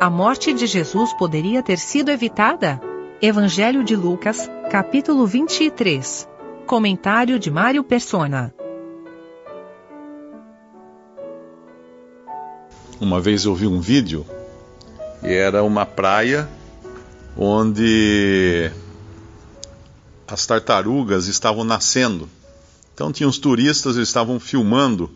A morte de Jesus poderia ter sido evitada? Evangelho de Lucas, capítulo 23. Comentário de Mário Persona. Uma vez eu vi um vídeo e era uma praia onde as tartarugas estavam nascendo. Então tinha uns turistas, eles estavam filmando,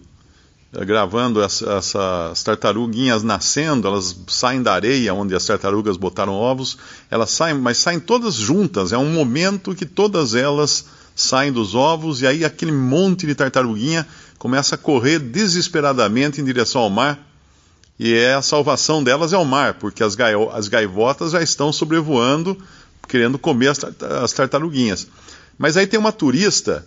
gravando essa, essas tartaruguinhas nascendo, elas saem da areia onde as tartarugas botaram ovos, elas saem, mas saem todas juntas, é um momento que todas elas saem dos ovos e aí aquele monte de tartaruguinha começa a correr desesperadamente em direção ao mar. E é a salvação delas é o mar, porque as, as gaivotas já estão sobrevoando querendo comer as, as tartaruguinhas. Mas aí tem uma turista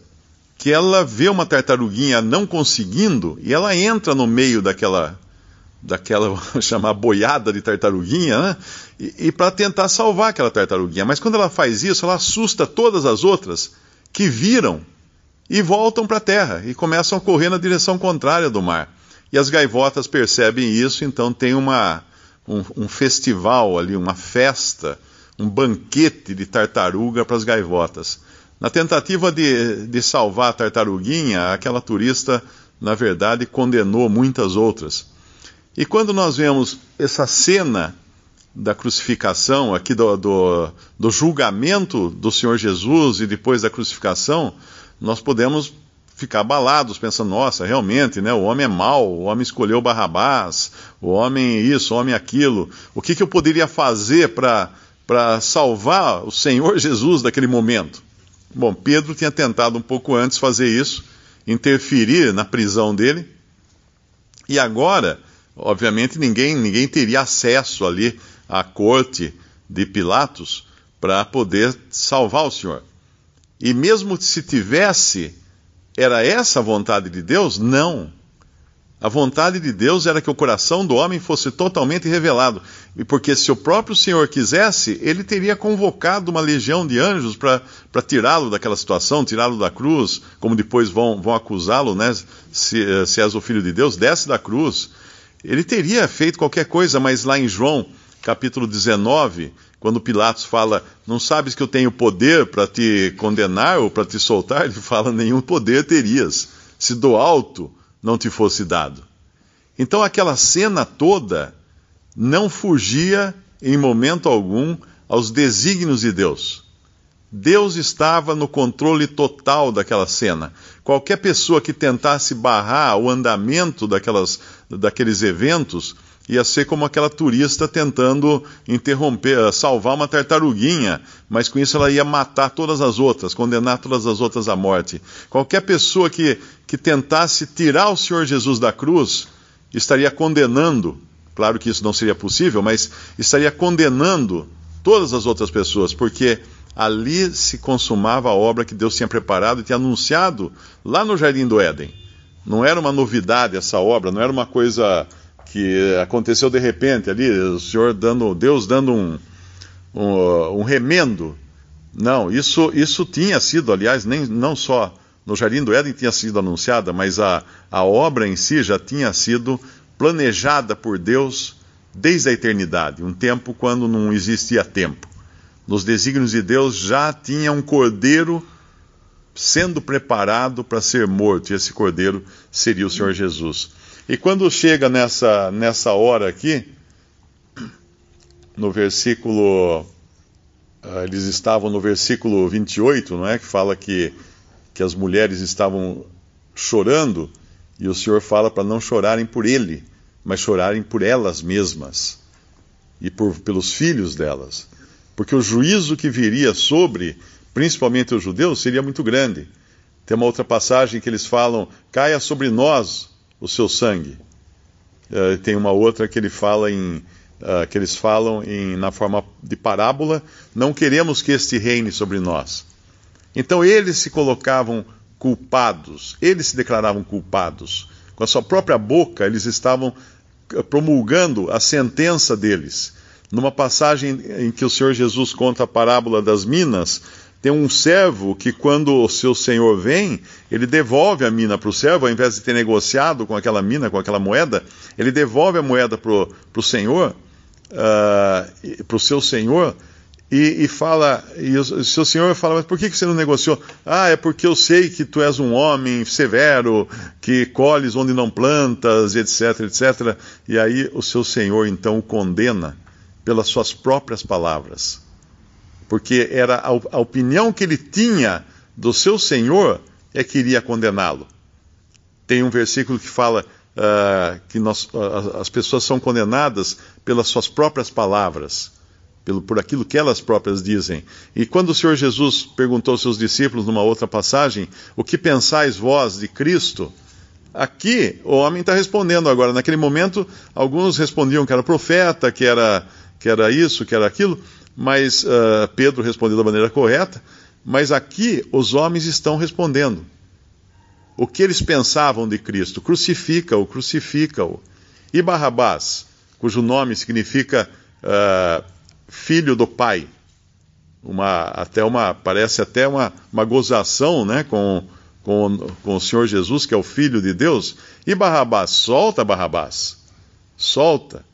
que ela vê uma tartaruguinha não conseguindo e ela entra no meio daquela daquela chamar boiada de tartaruguinha, né? E, e para tentar salvar aquela tartaruguinha. Mas quando ela faz isso, ela assusta todas as outras que viram e voltam para a terra e começam a correr na direção contrária do mar. E as gaivotas percebem isso, então tem uma, um, um festival ali, uma festa um banquete de tartaruga para as gaivotas. Na tentativa de, de salvar a tartaruguinha, aquela turista, na verdade, condenou muitas outras. E quando nós vemos essa cena da crucificação, aqui do, do, do, julgamento do Senhor Jesus e depois da crucificação, nós podemos ficar abalados, pensando, nossa, realmente, né, o homem é mau, o homem escolheu Barrabás, o homem isso, o homem aquilo. O que, que eu poderia fazer para para salvar o Senhor Jesus daquele momento. Bom, Pedro tinha tentado um pouco antes fazer isso, interferir na prisão dele, e agora, obviamente, ninguém, ninguém teria acesso ali à corte de Pilatos para poder salvar o Senhor. E mesmo se tivesse, era essa a vontade de Deus? Não. A vontade de Deus era que o coração do homem fosse totalmente revelado. E porque se o próprio Senhor quisesse, ele teria convocado uma legião de anjos para tirá-lo daquela situação, tirá-lo da cruz, como depois vão, vão acusá-lo, né? Se, eh, se és o filho de Deus, desce da cruz. Ele teria feito qualquer coisa, mas lá em João, capítulo 19, quando Pilatos fala, não sabes que eu tenho poder para te condenar ou para te soltar, ele fala, nenhum poder terias, se do alto não te fosse dado. Então aquela cena toda não fugia em momento algum aos desígnios de Deus. Deus estava no controle total daquela cena. Qualquer pessoa que tentasse barrar o andamento daquelas, daqueles eventos ia ser como aquela turista tentando interromper, salvar uma tartaruguinha, mas com isso ela ia matar todas as outras, condenar todas as outras à morte. Qualquer pessoa que, que tentasse tirar o Senhor Jesus da cruz estaria condenando, claro que isso não seria possível, mas estaria condenando todas as outras pessoas, porque ali se consumava a obra que Deus tinha preparado e tinha anunciado lá no Jardim do Éden. Não era uma novidade essa obra, não era uma coisa que aconteceu de repente ali, o Senhor dando, Deus dando um, um, um remendo. Não, isso, isso tinha sido, aliás, nem, não só no Jardim do Éden tinha sido anunciada, mas a, a obra em si já tinha sido planejada por Deus desde a eternidade, um tempo quando não existia tempo. Nos desígnios de Deus já tinha um cordeiro sendo preparado para ser morto, e esse cordeiro seria o Senhor Jesus. E quando chega nessa, nessa hora aqui, no versículo. Uh, eles estavam no versículo 28, não é? Que fala que, que as mulheres estavam chorando, e o Senhor fala para não chorarem por ele, mas chorarem por elas mesmas e por, pelos filhos delas. Porque o juízo que viria sobre, principalmente os judeus, seria muito grande. Tem uma outra passagem que eles falam: caia sobre nós o seu sangue. Uh, tem uma outra que ele fala em uh, que eles falam em, na forma de parábola, não queremos que este reine sobre nós. Então eles se colocavam culpados, eles se declaravam culpados. Com a sua própria boca, eles estavam eh, promulgando a sentença deles. Numa passagem em que o Senhor Jesus conta a parábola das minas, tem um servo que, quando o seu senhor vem, ele devolve a mina para o servo, ao invés de ter negociado com aquela mina, com aquela moeda, ele devolve a moeda para o senhor, uh, para o seu senhor e, e, fala, e o seu senhor fala, mas por que, que você não negociou? Ah, é porque eu sei que tu és um homem severo, que colhes onde não plantas, etc, etc. E aí o seu senhor então o condena pelas suas próprias palavras. Porque era a, a opinião que ele tinha do seu senhor é que iria condená-lo. Tem um versículo que fala uh, que nós, uh, as pessoas são condenadas pelas suas próprias palavras pelo, por aquilo que elas próprias dizem. E quando o Senhor Jesus perguntou aos seus discípulos numa outra passagem, o que pensais vós de Cristo? Aqui o homem está respondendo agora. Naquele momento, alguns respondiam que era profeta, que era, que era isso, que era aquilo, mas uh, Pedro respondeu da maneira correta. Mas aqui os homens estão respondendo. O que eles pensavam de Cristo? Crucifica-o, crucifica-o. E Barrabás, cujo nome significa uh, filho do pai. Uma, até uma, parece até uma, uma gozação né, com, com, com o Senhor Jesus, que é o Filho de Deus. E Barrabás, solta Barrabás, solta.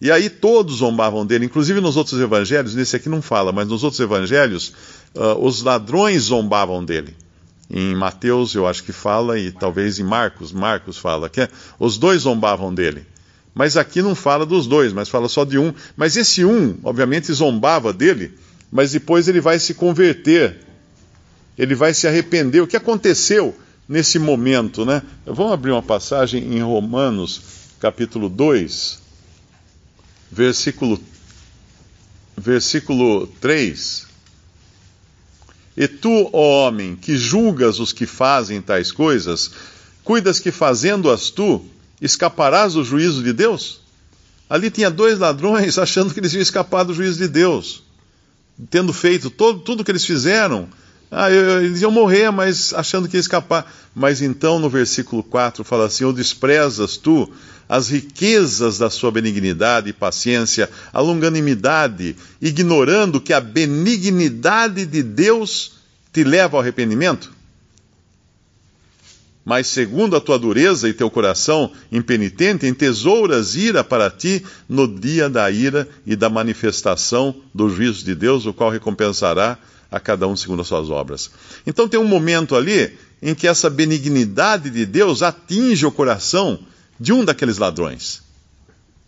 E aí todos zombavam dele, inclusive nos outros evangelhos, nesse aqui não fala, mas nos outros evangelhos, uh, os ladrões zombavam dele. Em Mateus eu acho que fala, e talvez em Marcos, Marcos fala, que é, os dois zombavam dele. Mas aqui não fala dos dois, mas fala só de um. Mas esse um, obviamente, zombava dele, mas depois ele vai se converter, ele vai se arrepender. O que aconteceu nesse momento, né? Vamos abrir uma passagem em Romanos, capítulo 2, versículo, versículo 3. E tu, ó homem, que julgas os que fazem tais coisas, cuidas que fazendo-as tu, escaparás do juízo de Deus? Ali tinha dois ladrões achando que eles iam escapar do juízo de Deus, tendo feito todo, tudo que eles fizeram. Ah, eles iam morrer, mas achando que ia escapar. Mas então no versículo 4 fala assim: Ou desprezas tu as riquezas da sua benignidade e paciência, a longanimidade, ignorando que a benignidade de Deus te leva ao arrependimento? mas segundo a tua dureza e teu coração impenitente, entesouras ira para ti no dia da ira e da manifestação do juízo de Deus, o qual recompensará a cada um segundo as suas obras. Então tem um momento ali em que essa benignidade de Deus atinge o coração de um daqueles ladrões.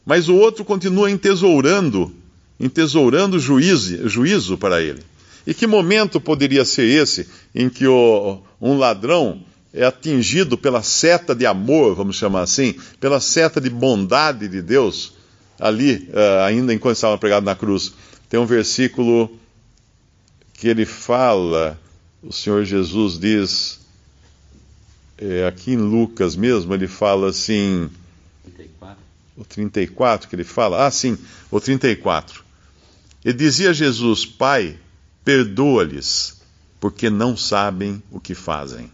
Mas o outro continua entesourando, entesourando juízo, juízo para ele. E que momento poderia ser esse em que o, um ladrão é atingido pela seta de amor, vamos chamar assim, pela seta de bondade de Deus, ali, uh, ainda enquanto estava pregado na cruz. Tem um versículo que ele fala, o Senhor Jesus diz, é, aqui em Lucas mesmo, ele fala assim. 34. O 34 que ele fala? Ah, sim, o 34. Ele dizia Jesus: Pai, perdoa-lhes, porque não sabem o que fazem.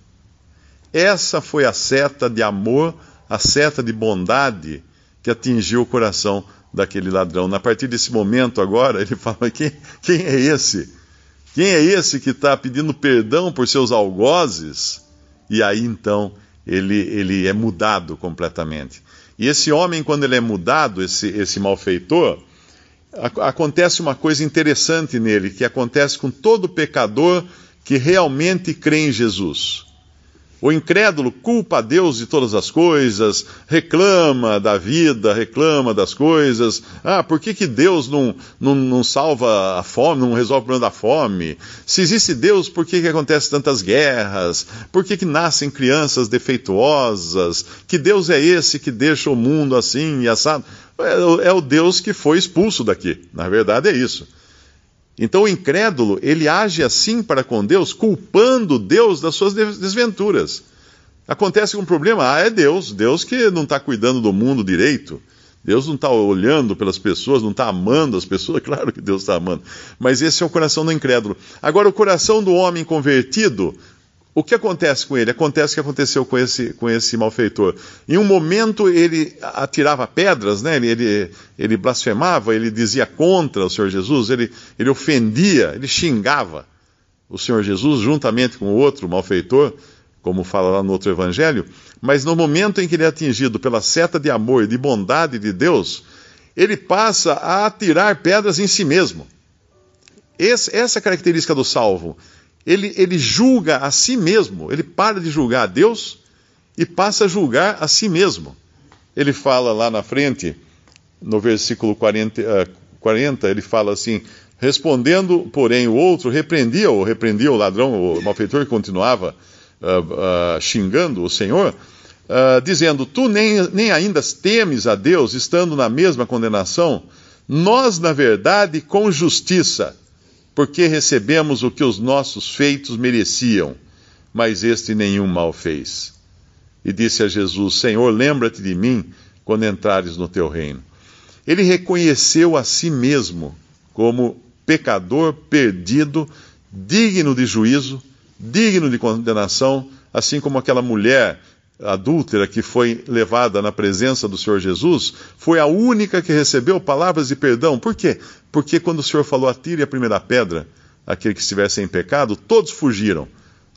Essa foi a seta de amor, a seta de bondade que atingiu o coração daquele ladrão. A partir desse momento, agora, ele fala: quem, quem é esse? Quem é esse que está pedindo perdão por seus algozes? E aí então ele, ele é mudado completamente. E esse homem, quando ele é mudado, esse, esse malfeitor, acontece uma coisa interessante nele, que acontece com todo pecador que realmente crê em Jesus. O incrédulo culpa a Deus de todas as coisas, reclama da vida, reclama das coisas. Ah, por que, que Deus não, não, não salva a fome, não resolve o problema da fome? Se existe Deus, por que, que acontecem tantas guerras? Por que, que nascem crianças defeituosas? Que Deus é esse que deixa o mundo assim e assado? É, é o Deus que foi expulso daqui. Na verdade é isso. Então o incrédulo, ele age assim para com Deus, culpando Deus das suas desventuras. Acontece um problema, ah, é Deus, Deus que não está cuidando do mundo direito. Deus não está olhando pelas pessoas, não está amando as pessoas, claro que Deus está amando. Mas esse é o coração do incrédulo. Agora, o coração do homem convertido o que acontece com ele? Acontece o que aconteceu com esse, com esse malfeitor. Em um momento ele atirava pedras, né? ele, ele, ele blasfemava, ele dizia contra o Senhor Jesus, ele, ele ofendia, ele xingava o Senhor Jesus juntamente com outro malfeitor, como fala lá no outro evangelho. Mas no momento em que ele é atingido pela seta de amor e de bondade de Deus, ele passa a atirar pedras em si mesmo. Esse, essa é a característica do salvo. Ele, ele julga a si mesmo, ele para de julgar a Deus e passa a julgar a si mesmo. Ele fala lá na frente, no versículo 40, uh, 40 ele fala assim: Respondendo, porém, o outro repreendia-o, repreendia o ladrão, o malfeitor que continuava uh, uh, xingando o Senhor, uh, dizendo: Tu nem, nem ainda temes a Deus, estando na mesma condenação? Nós, na verdade, com justiça, porque recebemos o que os nossos feitos mereciam, mas este nenhum mal fez. E disse a Jesus: Senhor, lembra-te de mim quando entrares no teu reino. Ele reconheceu a si mesmo como pecador perdido, digno de juízo, digno de condenação, assim como aquela mulher adúltera que foi levada na presença do Senhor Jesus, foi a única que recebeu palavras de perdão. Por quê? Porque quando o Senhor falou, atire a primeira pedra, aquele que estivesse em pecado, todos fugiram,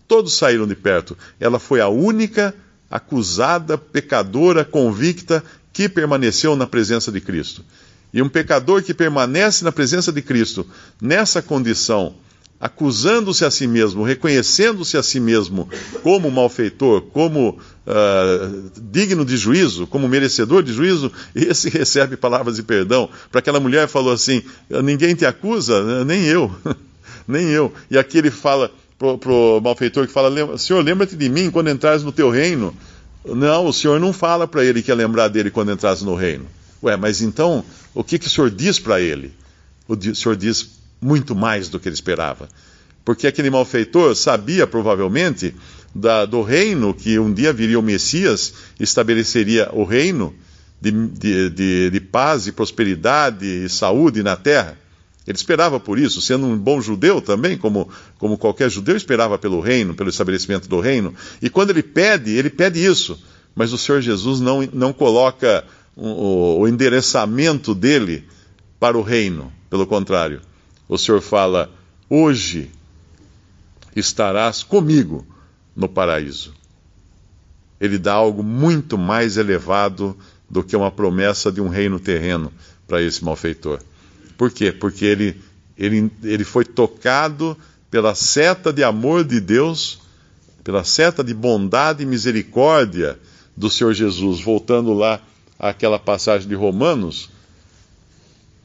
todos saíram de perto. Ela foi a única acusada, pecadora, convicta, que permaneceu na presença de Cristo. E um pecador que permanece na presença de Cristo, nessa condição, acusando-se a si mesmo, reconhecendo-se a si mesmo como malfeitor, como uh, digno de juízo, como merecedor de juízo, esse recebe palavras de perdão. Para aquela mulher falou assim: ninguém te acusa, nem eu, nem eu. E aqui ele fala para o malfeitor que fala: Senhor, lembra-te de mim quando entrares no teu reino. Não, o Senhor não fala para ele que ia lembrar dele quando entrasse no reino. Ué, mas então, o que, que o Senhor diz para ele? O Senhor diz muito mais do que ele esperava. Porque aquele malfeitor sabia, provavelmente, da, do reino que um dia viria o Messias, estabeleceria o reino de, de, de, de paz e prosperidade e saúde na terra. Ele esperava por isso, sendo um bom judeu também, como, como qualquer judeu esperava pelo reino, pelo estabelecimento do reino. E quando ele pede, ele pede isso. Mas o Senhor Jesus não, não coloca o, o endereçamento dele para o reino. Pelo contrário, o Senhor fala: Hoje estarás comigo no paraíso. Ele dá algo muito mais elevado do que uma promessa de um reino terreno para esse malfeitor. Por quê? Porque ele, ele, ele foi tocado pela seta de amor de Deus, pela seta de bondade e misericórdia do Senhor Jesus. Voltando lá àquela passagem de Romanos,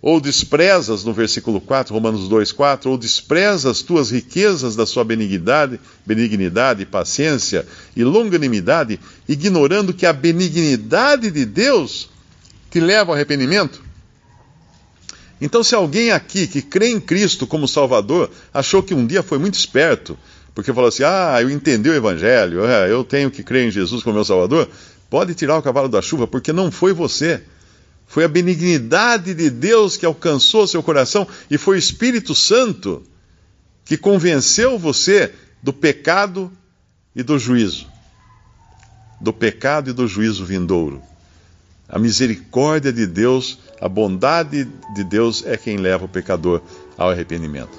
ou desprezas, no versículo 4, Romanos 2, 4, ou desprezas tuas riquezas da sua benignidade, benignidade, paciência e longanimidade, ignorando que a benignidade de Deus te leva ao arrependimento? Então, se alguém aqui que crê em Cristo como Salvador achou que um dia foi muito esperto, porque falou assim: ah, eu entendi o Evangelho, é, eu tenho que crer em Jesus como meu Salvador, pode tirar o cavalo da chuva, porque não foi você foi a benignidade de Deus que alcançou seu coração e foi o Espírito Santo que convenceu você do pecado e do juízo. Do pecado e do juízo vindouro. A misericórdia de Deus, a bondade de Deus é quem leva o pecador ao arrependimento.